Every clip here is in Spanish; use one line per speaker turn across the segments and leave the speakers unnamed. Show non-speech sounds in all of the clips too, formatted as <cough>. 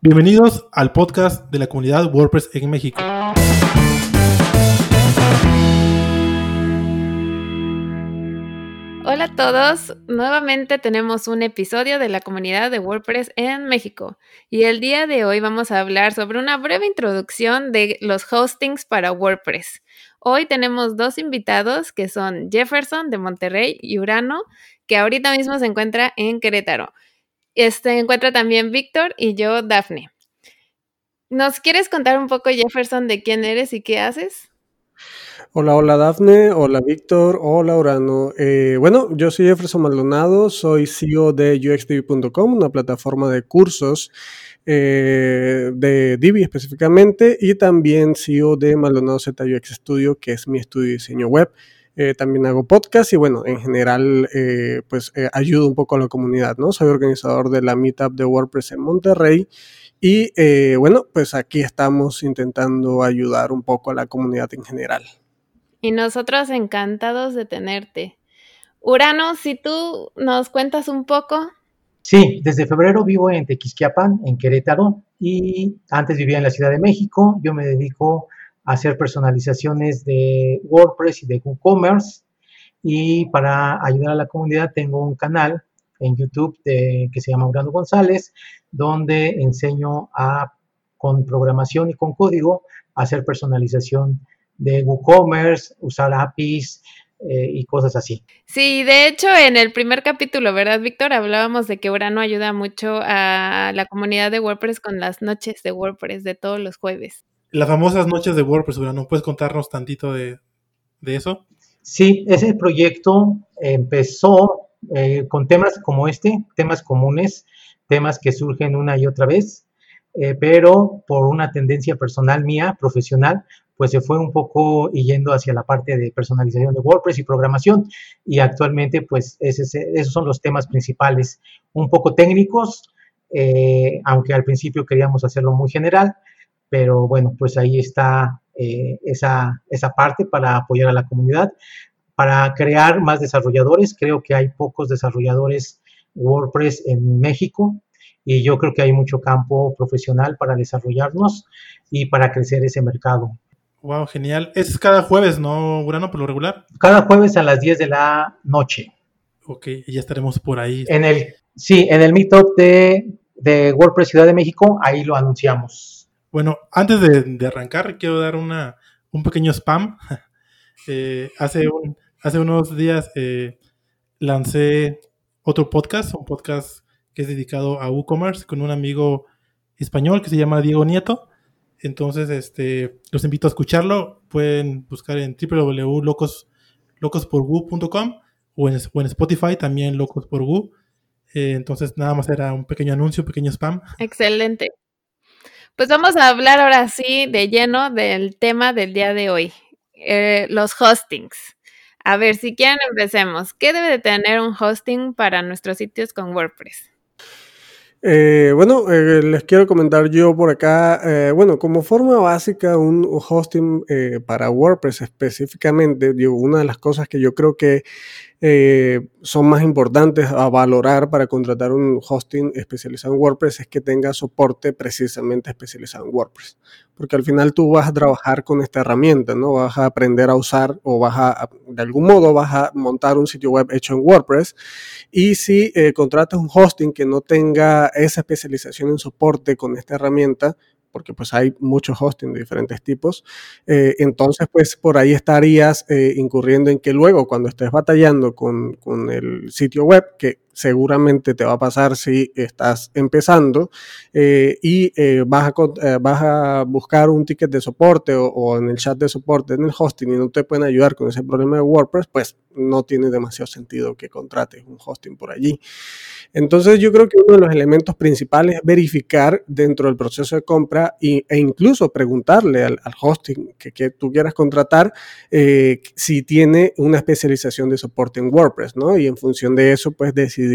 Bienvenidos al podcast de la comunidad WordPress en México.
Hola a todos, nuevamente tenemos un episodio de la comunidad de WordPress en México y el día de hoy vamos a hablar sobre una breve introducción de los hostings para WordPress. Hoy tenemos dos invitados que son Jefferson de Monterrey y Urano, que ahorita mismo se encuentra en Querétaro. Este encuentra también Víctor y yo, Dafne. ¿Nos quieres contar un poco, Jefferson, de quién eres y qué haces?
Hola, hola Dafne, hola Víctor, hola Urano. Eh, bueno, yo soy Jefferson Maldonado, soy CEO de UXDB.com, una plataforma de cursos eh, de Divi específicamente, y también CEO de Maldonado Z Studio, que es mi estudio de diseño web. Eh, también hago podcast y bueno, en general pues ayudo un poco a la comunidad, ¿no? Soy organizador de la Meetup de WordPress en Monterrey y bueno, pues aquí estamos intentando ayudar un poco a la comunidad en general.
Y nosotros encantados de tenerte. Urano, si tú nos cuentas un poco.
Sí, desde febrero vivo en Tequisquiapan, en Querétaro, y antes vivía en la Ciudad de México. Yo me dedico a hacer personalizaciones de WordPress y de WooCommerce. Y para ayudar a la comunidad tengo un canal en YouTube que se llama Urano González, donde enseño a, con programación y con código hacer personalización de WooCommerce, usar APIs eh, y cosas así.
Sí, de hecho, en el primer capítulo, ¿verdad, Víctor? Hablábamos de que Urano ayuda mucho a la comunidad de WordPress con las noches de WordPress de todos los jueves.
Las famosas noches de WordPress, Urano, ¿puedes contarnos tantito de, eso?
Sí, ese proyecto empezó eh, con temas como este, temas comunes, temas que surgen una y otra vez, eh, pero por una tendencia personal mía, profesional, pues se fue un poco yendo hacia la parte de personalización de WordPress y programación y actualmente pues esos son los temas principales, un poco técnicos, eh, aunque al principio queríamos hacerlo muy general, pero bueno, pues ahí está eh, esa, esa parte para apoyar a la comunidad, para crear más desarrolladores, creo que hay pocos desarrolladores WordPress en México, y yo creo que hay mucho campo profesional para desarrollarnos y para crecer ese mercado.
Wow, genial. Es cada jueves, ¿no, Urano, por lo regular?
Cada jueves a las 10 de la noche.
Ok, y ya estaremos por ahí.
En el, sí, en el meetup de, de WordPress Ciudad de México, ahí lo anunciamos.
Bueno, antes de, arrancar, quiero dar una, un pequeño spam. <laughs> Eh, hace, hace unos días eh, lancé otro podcast, un podcast que es dedicado a WooCommerce con un amigo español que se llama Diego Nieto. Entonces, este, los invito a escucharlo. Pueden buscar en www.locosporgu.com o en, o en Spotify también Locos por Gu. Eh, entonces, nada más era un pequeño anuncio, un pequeño spam.
Excelente. Pues vamos a hablar ahora sí de lleno del tema del día de hoy, eh, los hostings. A ver, si quieren empecemos. ¿Qué debe de tener un hosting para nuestros sitios con WordPress?
Eh, bueno, eh, les quiero comentar yo por acá, eh, bueno, como forma básica, un hosting para WordPress específicamente, digo, una de las cosas que yo creo que eh, son más importantes a valorar para contratar un hosting especializado en WordPress es que tenga soporte precisamente especializado en WordPress. Porque al final tú vas a trabajar con esta herramienta, ¿no? Vas a aprender a usar o vas a, de algún modo, vas a montar un sitio web hecho en WordPress. Y si eh, contratas un hosting que no tenga esa especialización en soporte con esta herramienta, porque pues hay muchos hosting de diferentes tipos. Eh, entonces, pues por ahí estarías eh, incurriendo en que luego cuando estés batallando con, con, el sitio web, que seguramente te va a pasar si estás empezando eh, y eh, vas, a, eh, vas, a, buscar un ticket de soporte o, en el chat de soporte en el hosting y no te pueden ayudar con ese problema de WordPress, pues no tiene demasiado sentido que contrates un hosting por allí. Entonces yo creo que uno de los elementos principales es verificar dentro del proceso de compra e incluso preguntarle al, hosting que, que, tú quieras contratar si tiene una especialización de soporte en WordPress, ¿no? Y en función de eso, pues decidir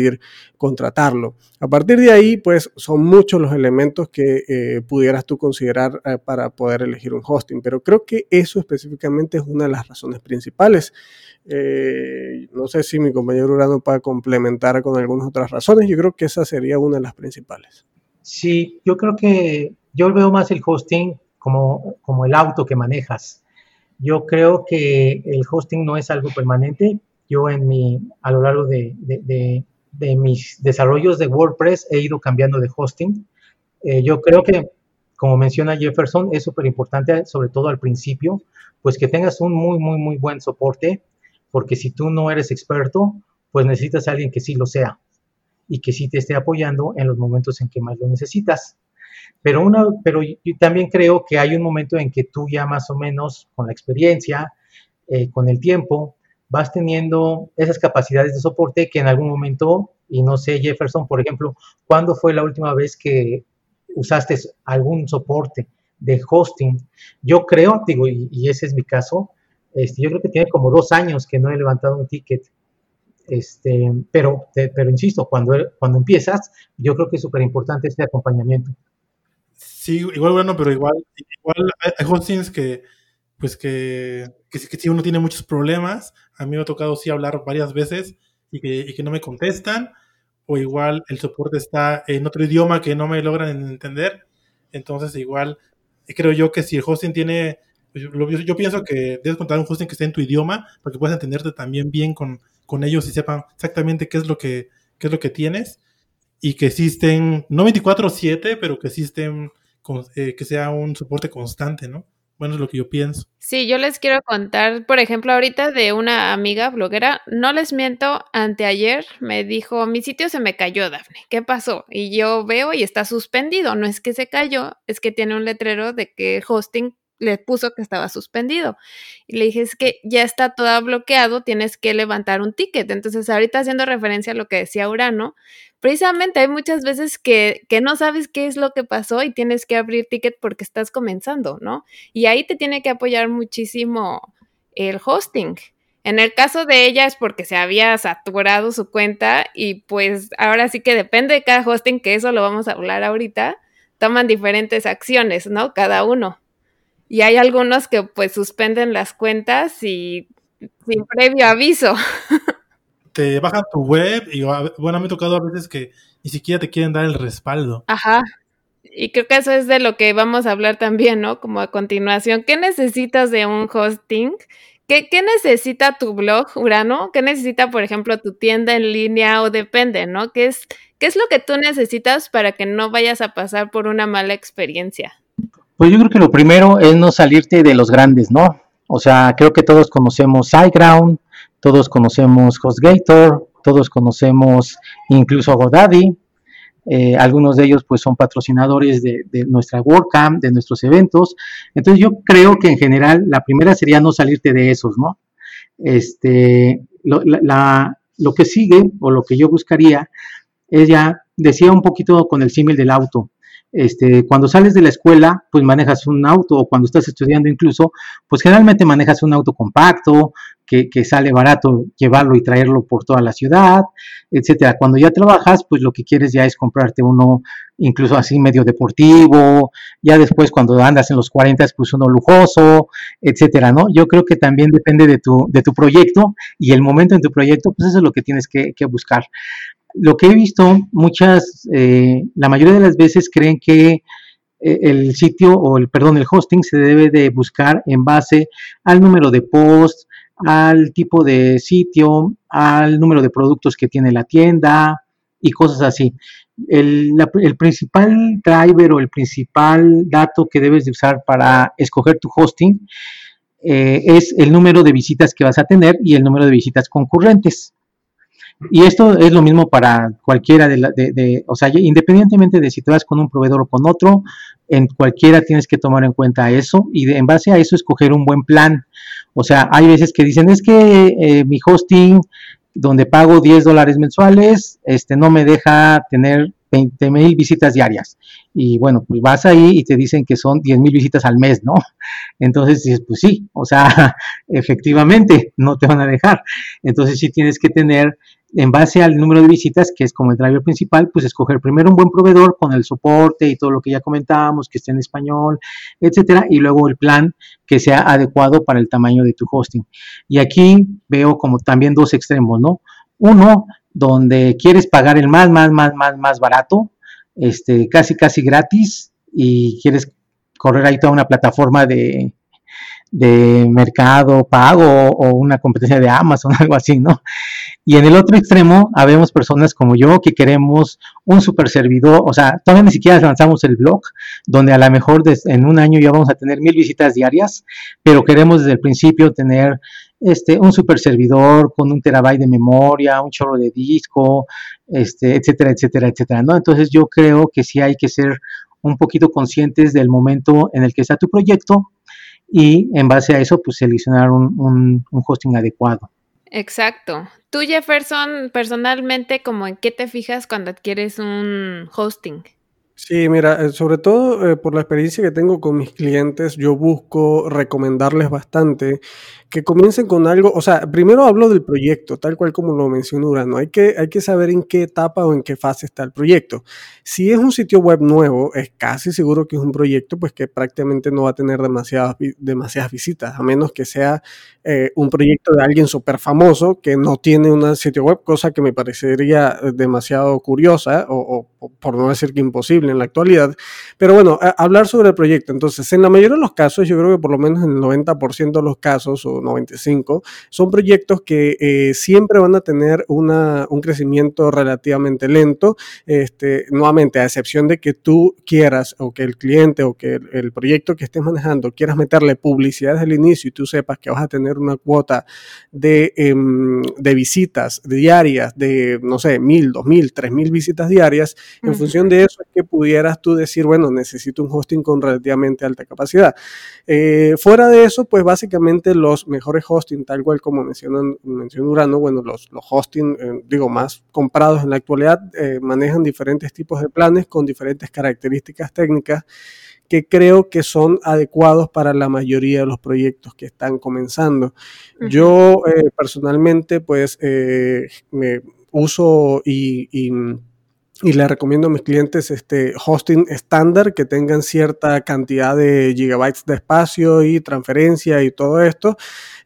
contratarlo. A partir de ahí, pues son muchos los elementos que eh, pudieras tú considerar eh, para poder elegir un hosting, pero creo que eso específicamente es una de las razones principales. Eh, no sé si mi compañero Urano puede complementar con algunas otras razones, yo creo que esa sería una de las principales.
Sí, yo creo que yo veo más el hosting como, como el auto que manejas. Yo creo que el hosting no es algo permanente. Yo en mi, a lo largo de, de, mis desarrollos de WordPress he ido cambiando de hosting. Eh, yo creo que, como menciona Jefferson, es súper importante, sobre todo al principio, pues que tengas un muy, muy, muy buen soporte, porque si tú no eres experto, pues necesitas a alguien que sí lo sea y que sí te esté apoyando en los momentos en que más lo necesitas. Pero, una, pero yo también creo que hay un momento en que tú ya más o menos con la experiencia, eh, con el tiempo, vas teniendo esas capacidades de soporte que en algún momento, y no sé, Jefferson, por ejemplo, ¿cuándo fue la última vez que usaste algún soporte de hosting? Yo creo, digo, y, ese es mi caso, este, yo creo que tiene como dos años que no he levantado un ticket. Este, pero, pero insisto, cuando, cuando empiezas, yo creo que es súper importante este acompañamiento.
Sí, igual bueno, pero igual, igual hay hostings que, pues que, que, si uno tiene muchos problemas, a mí me ha tocado sí hablar varias veces y que, y que no me contestan, o igual el soporte está en otro idioma que no me logran entender, entonces igual creo yo que si el hosting tiene, yo, yo pienso que debes contar un hosting que esté en tu idioma, para que puedas entenderte también bien con, con ellos y sepan exactamente qué es lo que, qué es lo que tienes, y que existen, no 24/7, pero que existen eh, que sea un soporte constante, ¿no? Bueno, es lo que yo pienso.
Sí, yo les quiero contar, por ejemplo, ahorita de una amiga bloguera, no les miento, anteayer me dijo, mi sitio se me cayó, Dafne, ¿qué pasó? Y yo veo y está suspendido, no es que se cayó, es que tiene un letrero de que hosting le puso que estaba suspendido. Y le dije, es que ya está todo bloqueado, tienes que levantar un ticket. Entonces, ahorita haciendo referencia a lo que decía Urano, precisamente hay muchas veces que, que no sabes qué es lo que pasó y tienes que abrir ticket porque estás comenzando, ¿no? Y ahí te tiene que apoyar muchísimo el hosting. En el caso de ella es porque se había saturado su cuenta y pues ahora sí que depende de cada hosting, que eso lo vamos a hablar ahorita, toman diferentes acciones, ¿no? Cada uno. Y hay algunos que pues suspenden las cuentas y sin previo aviso. <laughs>
Te bajan tu web y bueno, me ha tocado a veces que ni siquiera te quieren dar el respaldo.
Ajá. Y creo que eso es de lo que vamos a hablar también, ¿no? Como a continuación, ¿qué necesitas de un hosting? ¿Qué, ¿Qué, necesita tu blog, Urano? ¿Qué necesita, por ejemplo, tu tienda en línea o depende, ¿no? ¿Qué es, ¿Qué es lo que tú necesitas para que no vayas a pasar por una mala experiencia?
Pues yo creo que lo primero es no salirte de los grandes, ¿no? O sea, creo que todos conocemos SiteGround, todos conocemos HostGator, todos conocemos incluso GoDaddy. Eh, algunos de ellos pues son patrocinadores de, nuestra WordCamp, de nuestros eventos. Entonces yo creo que en general la primera sería no salirte de esos, ¿no? Este, lo, lo que sigue o lo que yo buscaría es ya, decía un poquito con el símil del auto, este, cuando sales de la escuela, pues manejas un auto, o cuando estás estudiando incluso, pues generalmente manejas un auto compacto, que, sale barato llevarlo y traerlo por toda la ciudad, etcétera. Cuando ya trabajas, pues lo que quieres ya es comprarte uno incluso así medio deportivo, ya después cuando andas en los 40, pues uno lujoso, etcétera, ¿no? Yo creo que también depende de tu, de tu proyecto y el momento en tu proyecto, pues eso es lo que tienes que, que buscar lo que he visto, muchas, eh, la mayoría de las veces creen que eh, el sitio o el, perdón, el hosting se debe de buscar en base al número de posts, al tipo de sitio, al número de productos que tiene la tienda y cosas así. El, principal driver o el principal dato que debes de usar para escoger tu hosting eh, es el número de visitas que vas a tener y el número de visitas concurrentes. Y esto es lo mismo para cualquiera de, la, de, o sea, independientemente de si te vas con un proveedor o con otro, en cualquiera tienes que tomar en cuenta eso y en base a eso escoger un buen plan. O sea, hay veces que dicen, es que eh, mi hosting, donde pago 10 dólares mensuales, este no me deja tener 20 mil visitas diarias. Y bueno, pues vas ahí y te dicen que son 10 mil visitas al mes, ¿no? Entonces dices, pues sí, o sea, <laughs> efectivamente, no te van a dejar. Entonces sí tienes que tener en base al número de visitas, que es como el driver principal, pues escoger primero un buen proveedor con el soporte y todo lo que ya comentábamos, que esté en español, etcétera, y luego el plan que sea adecuado para el tamaño de tu hosting. Y aquí veo como también dos extremos, ¿no? Uno, donde quieres pagar el más, más, más, más, más barato, este, casi, casi gratis y quieres correr ahí toda una plataforma de, de mercado pago o una competencia de Amazon, <laughs> algo así, ¿no? Y en el otro extremo, habemos personas como yo que queremos un super servidor, o sea, todavía ni siquiera lanzamos el blog, donde a lo mejor en un año ya vamos a tener mil visitas diarias, pero queremos desde el principio tener este, un super servidor con un terabyte de memoria, un chorro de disco, este, etcétera, etcétera, etcétera, ¿no? Entonces yo creo que sí hay que ser un poquito conscientes del momento en el que está tu proyecto y en base a eso, pues seleccionar un, hosting adecuado.
Exacto. Tú, Jefferson, personalmente, ¿como en qué te fijas cuando adquieres un hosting?
Sí, mira, eh, sobre todo eh, por la experiencia que tengo con mis clientes, yo busco recomendarles bastante que comiencen con algo, o sea, primero hablo del proyecto, tal cual como lo mencionó Urano, hay que, hay que saber en qué etapa o en qué fase está el proyecto. Si es un sitio web nuevo, es casi seguro que es un proyecto pues que prácticamente no va a tener demasiadas, demasiadas visitas, a menos que sea eh, un proyecto de alguien súper famoso que no tiene un sitio web, cosa que me parecería demasiado curiosa o, por no decir que imposible en la actualidad. Pero bueno, hablar sobre el proyecto. Entonces, en la mayoría de los casos, yo creo que por lo menos en el 90% de los casos, o 95, son proyectos que eh, siempre van a tener una, un crecimiento relativamente lento, este, nuevamente, a excepción de que tú quieras o que el cliente o que el, proyecto que estés manejando quieras meterle publicidad desde el inicio y tú sepas que vas a tener una cuota de, em, de visitas diarias de, no sé, mil, dos mil, tres mil visitas diarias, en función de eso es que pudieras tú decir, bueno, necesito un hosting con relativamente alta capacidad. Eh, fuera de eso, pues básicamente los mejores hosting, tal cual como mencionan, mencionó Urano, bueno, los, los hosting, eh, digo, más comprados en la actualidad, eh, manejan diferentes tipos de planes con diferentes características técnicas que creo que son adecuados para la mayoría de los proyectos que están comenzando. Yo eh, personalmente, pues, me uso y, y y le recomiendo a mis clientes este hosting estándar que tengan cierta cantidad de gigabytes de espacio y transferencia y todo esto,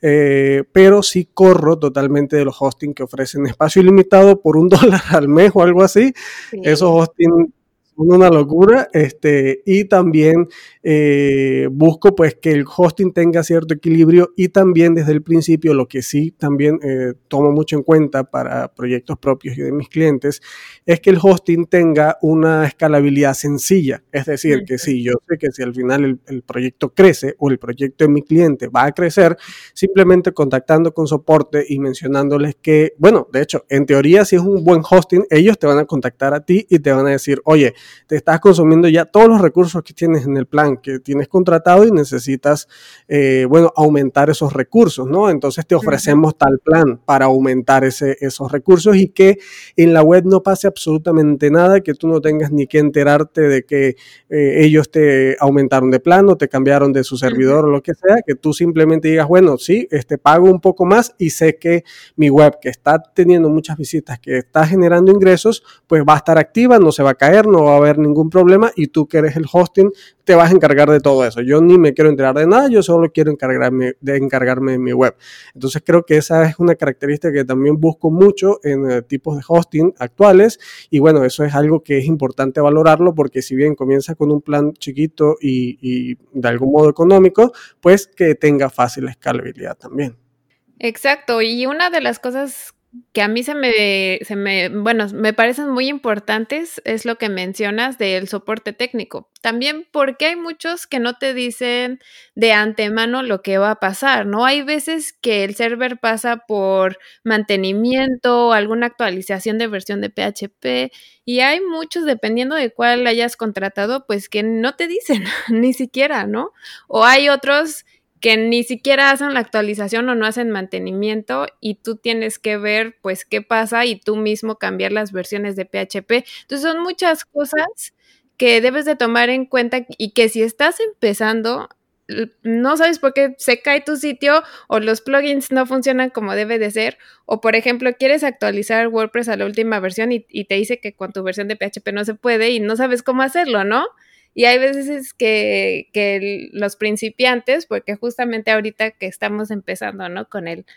eh, pero sí corro totalmente de los hosting que ofrecen espacio ilimitado por un <laughs> dólar al mes o algo así. Esos hosting una locura. Este, y también eh, busco pues que el hosting tenga cierto equilibrio y también desde el principio lo que sí también eh, tomo mucho en cuenta para proyectos propios y de mis clientes es que el hosting tenga una escalabilidad sencilla. Es decir, que si yo sé que si al final el, el proyecto crece o el proyecto de mi cliente va a crecer, simplemente contactando con soporte y mencionándoles que, bueno, de hecho, en teoría si es un buen hosting, ellos te van a contactar a ti y te van a decir, oye, te estás consumiendo ya todos los recursos que tienes en el plan que tienes contratado y necesitas, eh, bueno, aumentar esos recursos, ¿no? Entonces te ofrecemos tal plan para aumentar ese, esos recursos y que en la web no pase absolutamente nada, que tú no tengas ni que enterarte de que eh, ellos te aumentaron de plan o te cambiaron de su servidor o lo que sea, que tú simplemente digas, bueno, sí, este, pago un poco más y sé que mi web que está teniendo muchas visitas, que está generando ingresos, pues va a estar activa, no se va a caer, no va a haber ningún problema y tú que eres el hosting te vas a encargar de todo eso. Yo ni me quiero enterar de nada, yo solo quiero encargarme de encargarme de mi web. Entonces creo que esa es una característica que también busco mucho en eh, tipos de hosting actuales y bueno, eso es algo que es importante valorarlo porque si bien comienza con un plan chiquito y, y de algún modo económico, pues que tenga fácil escalabilidad también.
Exacto, y una de las cosas que a mí se me, se me, bueno, me parecen muy importantes es lo que mencionas del soporte técnico. También porque hay muchos que no te dicen de antemano lo que va a pasar, ¿no? Hay veces que el server pasa por mantenimiento, alguna actualización de versión de PHP y hay muchos, dependiendo de cuál hayas contratado, pues que no te dicen <laughs> ni siquiera, ¿no? O hay otros que ni siquiera hacen la actualización o no hacen mantenimiento y tú tienes que ver pues qué pasa y tú mismo cambiar las versiones de PHP. Entonces son muchas cosas que debes de tomar en cuenta y que si estás empezando no sabes por qué se cae tu sitio o los plugins no funcionan como debe de ser o por ejemplo quieres actualizar WordPress a la última versión y, y te dice que con tu versión de PHP no se puede y no sabes cómo hacerlo, ¿no? Y hay veces que, que los principiantes, porque justamente ahorita que estamos empezando, ¿no? Con el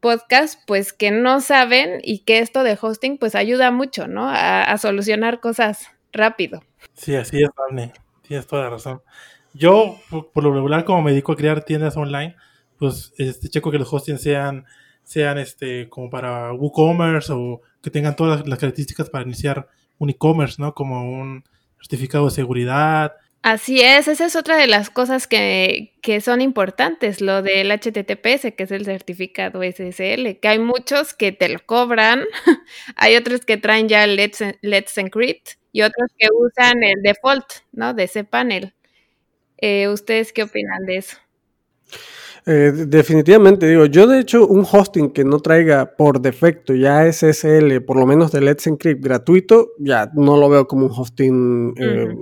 podcast, pues que no saben y que esto de hosting pues ayuda mucho, ¿no? A, a solucionar cosas rápido.
Sí, así es, Dani. Tienes toda la razón. Yo, por, lo regular, como me dedico a crear tiendas online, pues este, checo que los hostings sean, sean este, como para WooCommerce o que tengan todas las, características para iniciar un e-commerce, ¿no? Como un certificado de seguridad.
Así es, esa es otra de las cosas que, que son importantes, lo del HTTPS, que es el certificado SSL, que hay muchos que te lo cobran, <laughs> hay otros que traen ya Let's, Let's Encrypt y otros que usan el default, ¿no? De ese panel. Eh, ¿Ustedes qué opinan de eso?
Eh, definitivamente, digo, yo de hecho un hosting que no traiga por defecto ya SSL, por lo menos de Let's Encrypt gratuito, ya no lo veo como un hosting eh,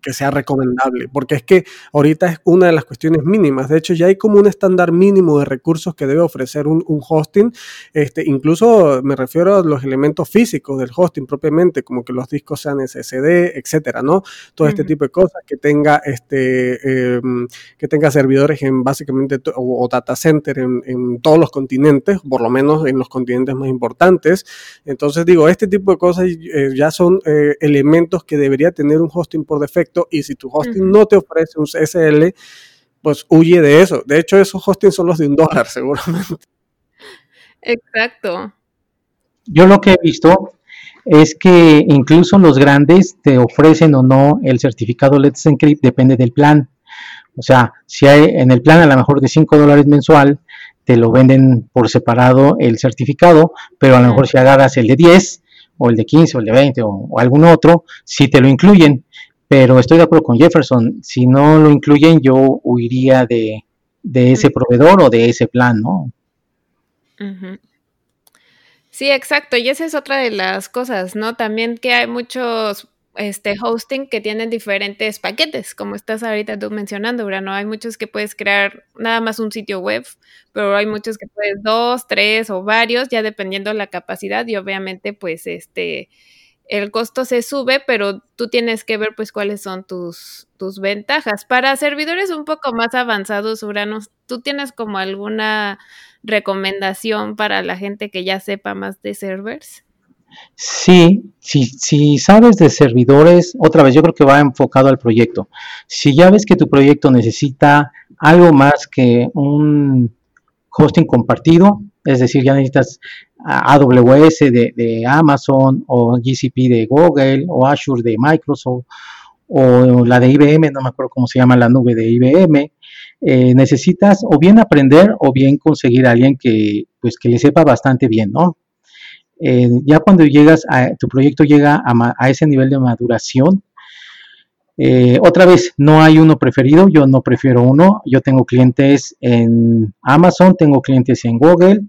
que sea recomendable, porque es que ahorita es una de las cuestiones mínimas. De hecho, ya hay como un estándar mínimo de recursos que debe ofrecer un, hosting. Este, incluso me refiero a los elementos físicos del hosting propiamente, como que los discos sean SSD, etcétera, ¿no? Todo este tipo de cosas, que tenga, este, em, que tenga servidores en básicamente o, data center en, todos los continentes, por lo menos en los continentes más importantes. Entonces, digo, este tipo de cosas eh, ya son eh, elementos que debería tener un hosting por defecto y si tu hosting no te ofrece un SSL, pues huye de eso. De hecho, esos hostings son los de un dólar, <laughs> seguramente.
Exacto.
Yo lo que he visto es que incluso los grandes te ofrecen o no el certificado Let's Encrypt, depende del plan. O sea, si hay en el plan a lo mejor de 5 dólares mensual, te lo venden por separado el certificado, pero a lo mejor si agarras el de 10 o el de 15 o el de 20 o, o algún otro, sí te lo incluyen pero estoy de acuerdo con Jefferson, si no lo incluyen yo huiría de, ese proveedor o de ese plan, ¿no?
Sí, exacto, y esa es otra de las cosas, ¿no? También que hay muchos este hosting que tienen diferentes paquetes, como estás ahorita tú mencionando, ¿no? Hay muchos que puedes crear nada más un sitio web, pero hay muchos que puedes dos, tres o varios, ya dependiendo la capacidad y obviamente pues este el costo se sube, pero tú tienes que ver pues cuáles son tus, tus ventajas. Para servidores un poco más avanzados, Uranos, ¿tú tienes como alguna recomendación para la gente que ya sepa más de servers?
Sí, si, si sabes de servidores, otra vez yo creo que va enfocado al proyecto. Si ya ves que tu proyecto necesita algo más que un hosting compartido, es decir, ya necesitas AWS de, Amazon o GCP de Google o Azure de Microsoft o la de IBM, no me acuerdo cómo se llama la nube de IBM, eh, necesitas o bien aprender o bien conseguir a alguien que, pues, que le sepa bastante bien, ¿no? Eh, ya cuando llegas a, tu proyecto llega a, ese nivel de maduración, eh, otra vez, no hay uno preferido, yo no prefiero uno, yo tengo clientes en Amazon, tengo clientes en Google,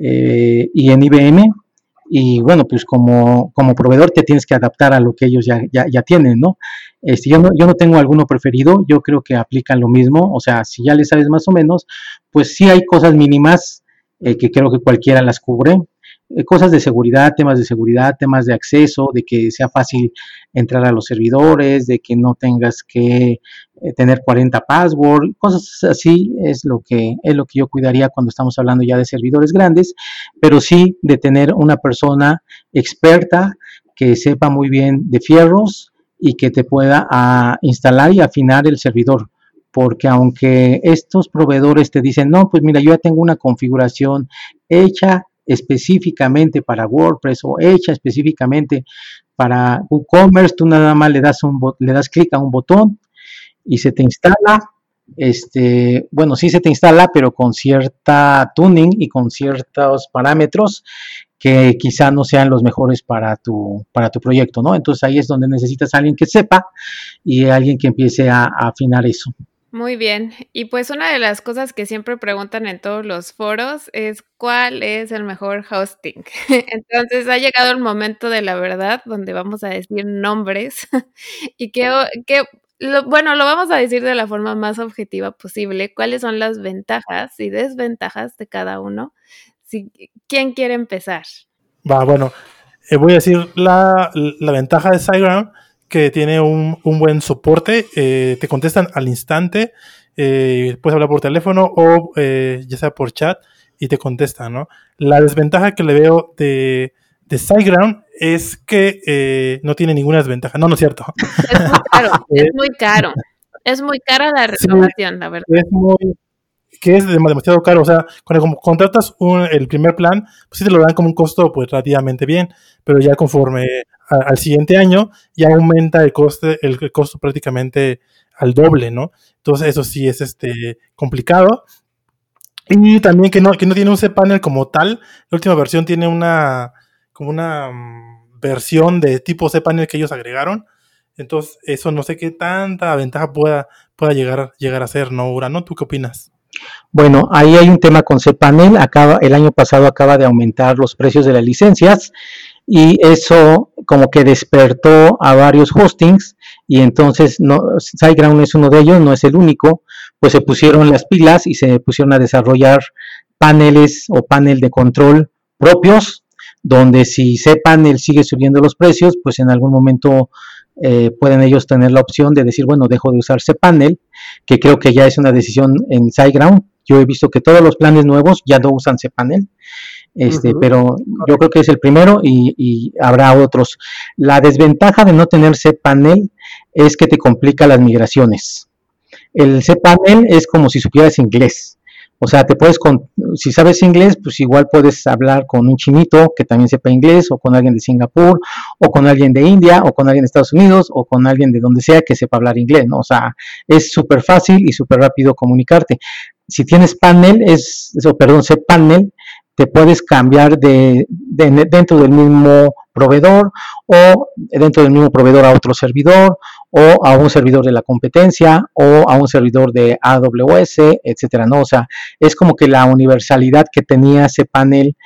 eh, y en IBM. Y bueno, pues como, como proveedor te tienes que adaptar a lo que ellos ya, ya, tienen, ¿no? Este, yo ¿no? Yo no tengo alguno preferido, yo creo que aplican lo mismo, o sea, si ya le sabes más o menos, pues sí hay cosas mínimas eh, que creo que cualquiera las cubre, cosas de seguridad, temas de seguridad, temas de acceso, de que sea fácil entrar a los servidores, de que no tengas que eh, tener 40 password, cosas así es lo que es lo que yo cuidaría cuando estamos hablando ya de servidores grandes, pero sí de tener una persona experta que sepa muy bien de fierros y que te pueda ah, instalar y afinar el servidor porque aunque estos proveedores te dicen, no, pues mira, yo ya tengo una configuración hecha específicamente para WordPress o hecha específicamente para WooCommerce, tú nada más le das un le das clic a un botón y se te instala. Este, bueno, sí se te instala, pero con cierta tuning y con ciertos parámetros que quizá no sean los mejores para tu, para tu proyecto, ¿no? Entonces ahí es donde necesitas a alguien que sepa y alguien que empiece a afinar eso.
Muy bien. Y pues una de las cosas que siempre preguntan en todos los foros es cuál es el mejor hosting. <laughs> Entonces ha llegado el momento de la verdad donde vamos a decir nombres <laughs> y que, que bueno, lo vamos a decir de la forma más objetiva posible. ¿Cuáles son las ventajas y desventajas de cada uno? Si, ¿Quién quiere empezar?
Va, bueno, eh, voy a decir la, la ventaja de SiteGround que tiene un, buen soporte, eh, te contestan al instante, eh, puedes hablar por teléfono o eh, ya sea por chat y te contestan, ¿no? La desventaja que le veo de, de SiteGround es que eh, no tiene ninguna desventaja. No, no es cierto.
Es muy caro, <laughs> es muy caro. Es muy cara la renovación, la verdad.
Es muy, que es demasiado caro. O sea, cuando contratas el primer plan, pues sí te lo dan como un costo pues relativamente bien, pero ya conforme al siguiente año ya aumenta el coste, el, costo prácticamente al doble, ¿no? Entonces eso sí es este complicado. Y también que no, que no tiene un cPanel como tal. La última versión tiene una como una mm, versión de tipo cPanel que ellos agregaron. Entonces, eso no sé qué tanta ventaja pueda, pueda llegar, llegar a ser, ¿no, Urano? ¿Tú qué opinas?
Bueno, ahí hay un tema con cPanel. Acaba, el año pasado acaba de aumentar los precios de las licencias y eso como que despertó a varios hostings y entonces no, es uno de ellos, no es el único, pues se pusieron las pilas y se pusieron a desarrollar paneles o panel de control propios, donde si cPanel sigue subiendo los precios, pues en algún momento eh, pueden ellos tener la opción de decir, bueno, dejo de usar panel que creo que ya es una decisión en SiteGround. Yo he visto que todos los planes nuevos ya no usan cPanel, este, pero yo creo que es el primero y, habrá otros. La desventaja de no tener cPanel es que te complica las migraciones. El cPanel es como si supieras inglés. O sea, te puedes, con, si sabes inglés, pues igual puedes hablar con un chinito que también sepa inglés, o con alguien de Singapur, o con alguien de India, o con alguien de Estados Unidos, o con alguien de donde sea que sepa hablar inglés, ¿no? O sea, es súper fácil y súper rápido comunicarte. Si tienes panel, es, o perdón, sé panel, te puedes cambiar de, de, dentro del mismo proveedor o dentro del mismo proveedor a otro servidor o a un servidor de la competencia o a un servidor de AWS, etcétera, ¿no? O sea, es como que la universalidad que tenía ese panel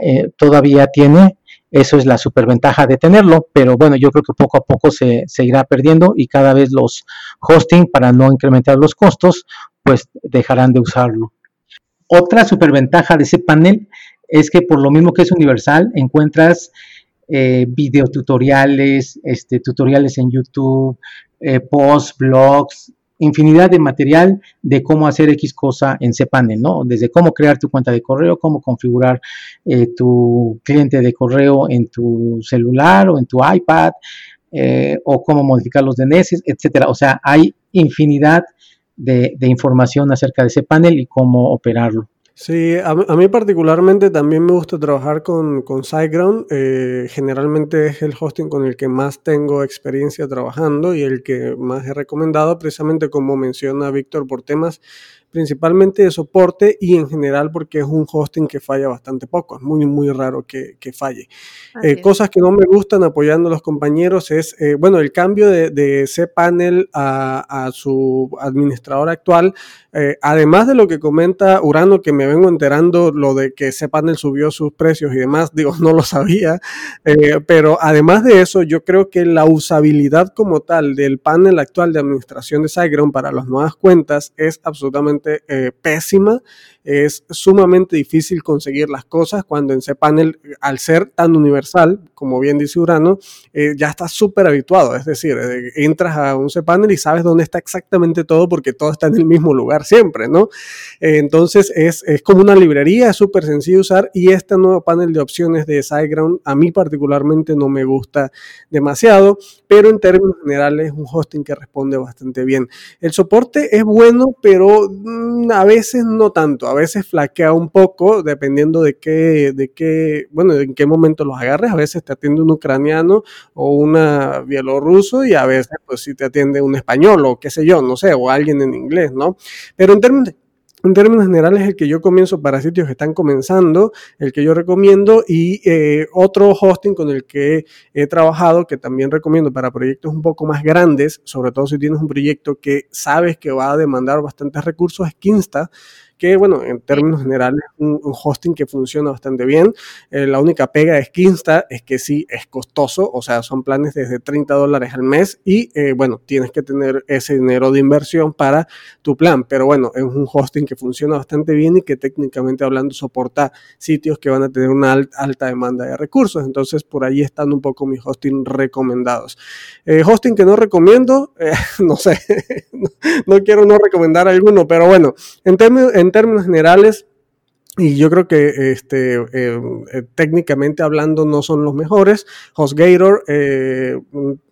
eh, todavía tiene, eso es la superventaja de tenerlo, pero bueno, yo creo que poco a poco se irá perdiendo y cada vez los hosting, para no incrementar los costos, pues dejarán de usarlo. Otra superventaja de ese panel es que por lo mismo que es universal, encuentras eh, videotutoriales, este, tutoriales en YouTube, eh, posts, blogs, infinidad de material de cómo hacer X cosa en cPanel, ¿no? Desde cómo crear tu cuenta de correo, cómo configurar eh, tu cliente de correo en tu celular o en tu iPad, eh, o cómo modificar los DNS, etcétera. O sea, hay infinidad de, información acerca de cPanel y cómo operarlo.
Sí, a, mí particularmente también me gusta trabajar con, con SiteGround. Eh, generalmente es el hosting con el que más tengo experiencia trabajando y el que más he recomendado, precisamente como menciona Víctor, por temas principalmente de soporte y en general porque es un hosting que falla bastante poco, es muy, muy raro que, falle. Eh, cosas que no me gustan apoyando a los compañeros es, eh, bueno, el cambio de, de cPanel a, a, su administrador actual, eh, además de lo que comenta Urano, que me vengo enterando lo de que cPanel subió sus precios y demás, <laughs> digo, no lo sabía, pero además de eso, yo creo que la usabilidad como tal del panel actual de administración de SiteGround para las nuevas cuentas es absolutamente eh, pésima es sumamente difícil conseguir las cosas cuando en cPanel, al ser tan universal, como bien dice Urano, eh, ya estás súper habituado. Es decir, eh, entras a un cPanel y sabes dónde está exactamente todo porque todo está en el mismo lugar siempre, ¿no? Entonces es, es, como una librería, es súper sencillo usar y este nuevo panel de opciones de SiteGround a mí particularmente no me gusta demasiado, pero en términos generales es un hosting que responde bastante bien. El soporte es bueno, pero mm, a veces no tanto a veces flaquea un poco dependiendo de qué, de qué, bueno, en qué momento los agarres. A veces te atiende un ucraniano o una bielorruso y a veces pues sí te atiende un español o qué sé yo, no sé, o alguien en inglés, ¿no? Pero en términos en términos generales, el que yo comienzo para sitios que están comenzando, el que yo recomiendo y eh, otro hosting con el que he trabajado, que también recomiendo para proyectos un poco más grandes, sobre todo si tienes un proyecto que sabes que va a demandar bastantes recursos, es Kinsta que, bueno, en términos generales, un, un hosting que funciona bastante bien. Eh, la única pega de Skinsta es que sí es costoso, o sea, son planes desde 30 dólares al mes y, eh, bueno, tienes que tener ese dinero de inversión para tu plan. Pero bueno, es un hosting que funciona bastante bien y que técnicamente hablando soporta sitios que van a tener una alta demanda de recursos. Entonces, por ahí están un poco mis hosting recomendados. Eh, hosting que no recomiendo, <laughs> no sé, <laughs> no, quiero no recomendar alguno, pero bueno, en términos, en términos generales, y yo creo que este, eh, eh, técnicamente hablando no son los mejores. HostGator eh,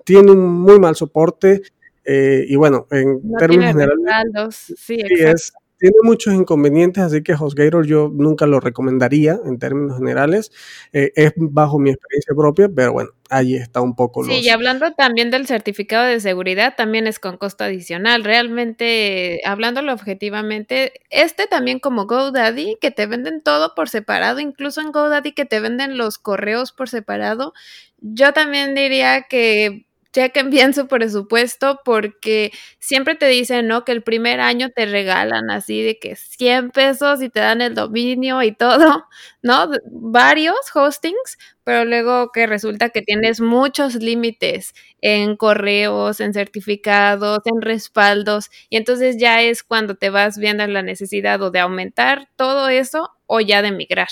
tiene un muy mal soporte y bueno, en términos generales,
sí, es,
tiene muchos inconvenientes, así que HostGator yo nunca lo recomendaría en términos generales. Eh, es bajo mi experiencia propia, pero bueno, ahí está un poco.
Sí, y hablando también del certificado de seguridad, también es con costo adicional. Realmente, hablándolo objetivamente, este también como GoDaddy, que te venden todo por separado, incluso en GoDaddy que te venden los correos por separado, yo también diría que chequen <laughs> bien su presupuesto porque siempre te dicen, ¿no? Que el primer año te regalan así de que 100 pesos y te dan el dominio y todo, <laughs> ¿no? Varios hostings, pero luego que resulta que tienes muchos límites en correos, en certificados, en respaldos, y entonces ya es cuando te vas viendo la necesidad o de aumentar todo eso o ya de migrar.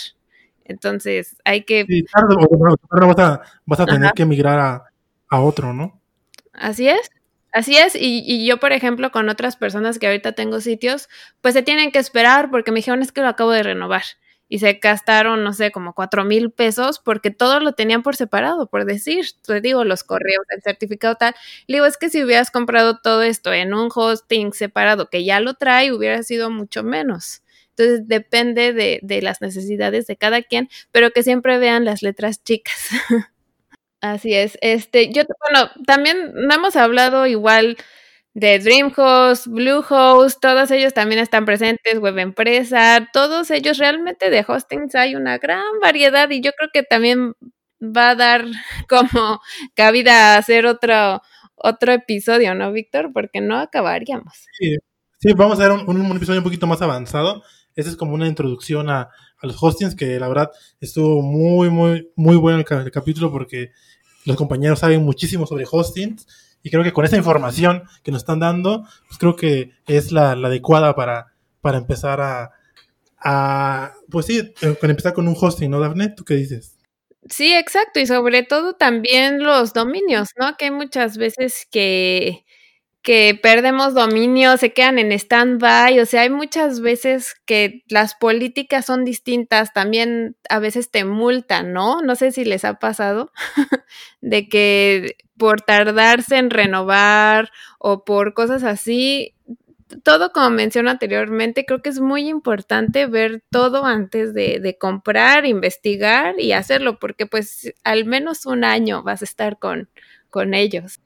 Entonces hay que...
Sí, tarde vas a, vas a tener que migrar a a otro, ¿no?
Así es. Así es, y, yo, por ejemplo, con otras personas que ahorita tengo sitios, pues se tienen que esperar porque me dijeron es que lo acabo de renovar y se gastaron, no sé, como cuatro mil pesos porque todo lo tenían por separado, por decir, te digo, los correos, el certificado tal. Le digo, es que si hubieras comprado todo esto en un hosting separado que ya lo trae, hubiera sido mucho menos. Entonces depende de, de las necesidades de cada quien, pero que siempre vean las letras chicas. <laughs> Así es. Este, yo, bueno, también no hemos hablado igual de DreamHost, Bluehost, todos ellos también están presentes, Web Empresa, todos ellos realmente de hostings hay una gran variedad y yo creo que también va a dar <laughs> como cabida a hacer otro, otro episodio, ¿no, Víctor? Porque no acabaríamos.
Sí, vamos a hacer un, un, episodio un poquito más avanzado. Esa es como una introducción a, los hostings, que la verdad estuvo muy, muy, muy bueno el, capítulo porque los compañeros saben muchísimo sobre hostings y creo que con esa información que nos están dando, pues creo que es la, adecuada para, para empezar a, pues sí, eh, para empezar con un hosting, ¿no, Daphne? ¿Tú qué dices?
Sí, exacto, y sobre todo también los dominios, ¿no? Que hay muchas veces que que perdemos dominio, se quedan en stand-by, o sea, hay muchas veces que las políticas son distintas, también a veces te multan, ¿no? No sé si les ha pasado <laughs> de que por tardarse en renovar o por cosas así, todo como mencioné anteriormente, creo que es muy importante ver todo antes de, de, comprar, investigar y hacerlo, porque pues al menos un año vas a estar con, con ellos.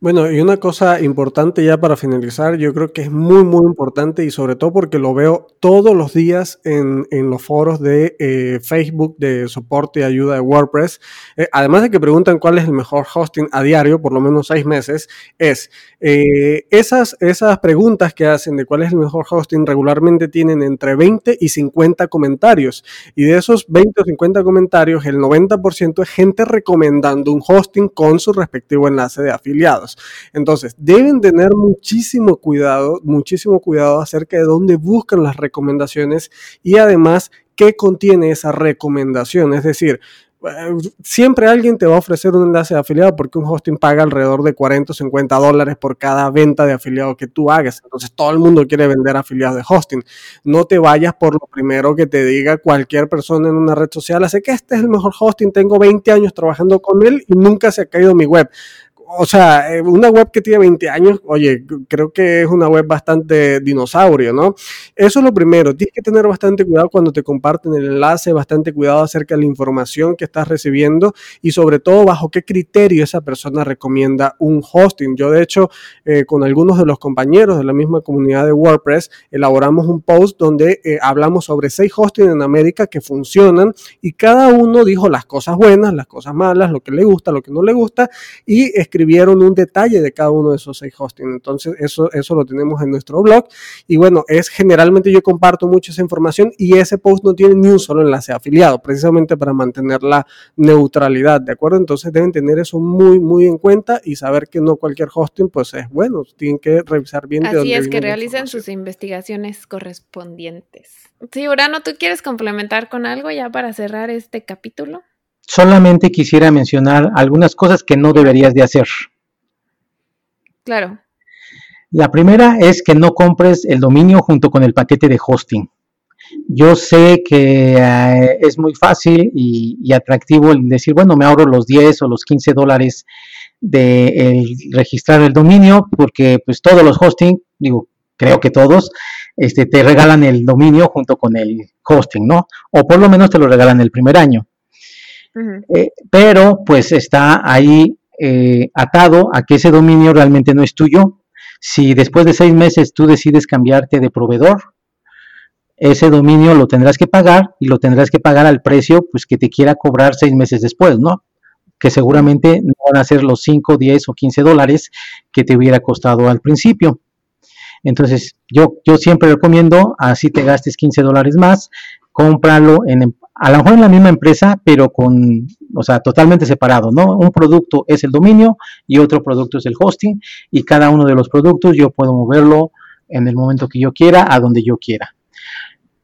Bueno, y una cosa importante ya para finalizar, yo creo que es muy, muy importante y sobre todo porque lo veo todos los días en, en los foros de eh, Facebook de soporte y ayuda de WordPress. Eh, además de que preguntan cuál es el mejor hosting a diario, por lo menos seis meses, es eh, esas, esas preguntas que hacen de cuál es el mejor hosting regularmente tienen entre 20 y 50 comentarios. Y de esos 20 o 50 comentarios, el 90% es gente recomendando un hosting con su respectivo enlace de afiliación. Entonces, deben tener muchísimo cuidado, muchísimo cuidado acerca de dónde buscan las recomendaciones y además qué contiene esa recomendación. Es decir, eh, siempre alguien te va a ofrecer un enlace de afiliado porque un hosting paga alrededor de 40 o 50 dólares por cada venta de afiliado que tú hagas. Entonces todo el mundo quiere vender afiliados de hosting. No te vayas por lo primero que te diga cualquier persona en una red social. Hace que este es el mejor hosting, tengo 20 años trabajando con él y nunca se ha caído mi web o sea, eh, una web que tiene 20 años, oye, creo que es una web bastante dinosaurio, ¿no? Eso es lo primero, tienes que tener bastante cuidado cuando te comparten el enlace, bastante cuidado acerca de la información que estás recibiendo y sobre todo bajo qué criterio esa persona recomienda un hosting. Yo de hecho, eh, con algunos de los compañeros de la misma comunidad de WordPress, elaboramos un post donde eh, hablamos sobre seis hostings en América que funcionan y cada uno dijo las cosas buenas, las cosas malas, lo que le gusta, lo que no le gusta y escribió vieron un detalle de cada uno de esos seis hostings. Entonces, eso, eso lo tenemos en nuestro blog. Y bueno, es generalmente yo comparto mucho esa información y ese post no tiene ni un solo enlace afiliado, precisamente para mantener la neutralidad, ¿de acuerdo? Entonces deben tener eso muy, muy en cuenta y saber que no cualquier hosting pues es bueno, tienen que revisar bien.
Así es, que realicen sus investigaciones correspondientes. Sí, Urano, ¿tú quieres complementar con algo ya para cerrar este capítulo?
Solamente quisiera mencionar algunas cosas que no deberías de hacer.
Claro.
La primera es que no compres el dominio junto con el paquete de hosting. yo sé que eh, es muy fácil y, atractivo el decir, bueno, me ahorro los 10 o los 15 dólares de registrar el dominio, porque pues todos los hosting, digo, creo que todos, este, te regalan el dominio junto con el hosting, ¿no? O por lo menos te lo regalan el primer año. Eh, pero pues está ahí eh, atado a que ese dominio realmente no es tuyo. Si después de seis meses tú decides cambiarte de proveedor, ese dominio lo tendrás que pagar y lo tendrás que pagar al precio pues que te quiera cobrar seis meses después, ¿no? Que seguramente no van a ser los 5, 10 o 15 dólares que te hubiera costado al principio. Entonces, yo, yo siempre recomiendo, así te gastes 15 dólares más, cómpralo en, a lo mejor en la misma empresa, pero con, o sea, totalmente separado, ¿no? Un producto es el dominio y otro producto es el hosting y cada uno de los productos yo puedo moverlo en el momento que yo quiera, a donde yo quiera.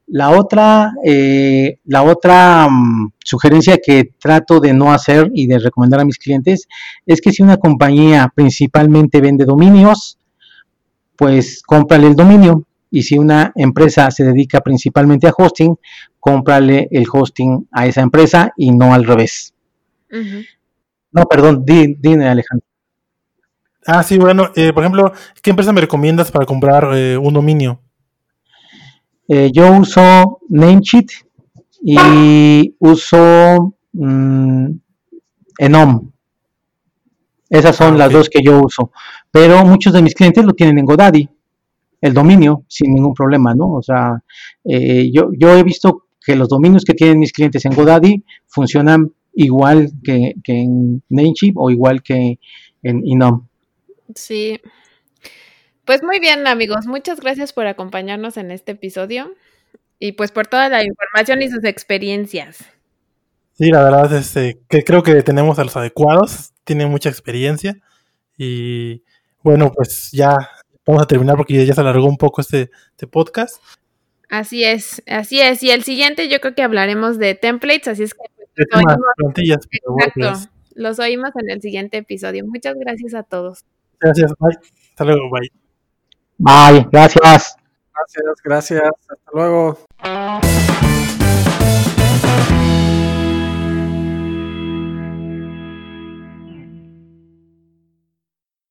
La otra, eh, la otra mm, sugerencia que trato de no hacer y de recomendar a mis clientes es que si una compañía principalmente vende dominios, pues cómprale el dominio. Y si una empresa se dedica principalmente a hosting, cómprale el hosting a esa empresa y no al revés. No, perdón, dime Alejandro.
Ah, sí, bueno, eh, por ejemplo, ¿qué empresa me recomiendas para comprar eh, un dominio?
Eh, yo uso Namecheap y uso mm, Enom. Esas son ah, las dos que yo uso. Pero muchos de mis clientes lo tienen en GoDaddy, el dominio, sin ningún problema, ¿no? O sea, eh, yo, yo he visto que los dominios que tienen mis clientes en GoDaddy funcionan igual que, en Namecheap o igual que en Enom.
Sí. Pues muy bien, amigos. Muchas gracias por acompañarnos en este episodio y pues por toda la información y sus experiencias.
Sí, la verdad es este, que creo que tenemos a los adecuados, tienen mucha experiencia y bueno, pues ya vamos a terminar porque ya se alargó un poco este, este podcast.
Así es, así es. Y el siguiente yo creo que hablaremos de templates, así es que pues, los, oímos, exacto, los oímos en el siguiente episodio. Muchas gracias a todos.
Gracias, bye. Hasta luego, bye.
Bye, gracias.
Gracias, gracias. Hasta luego.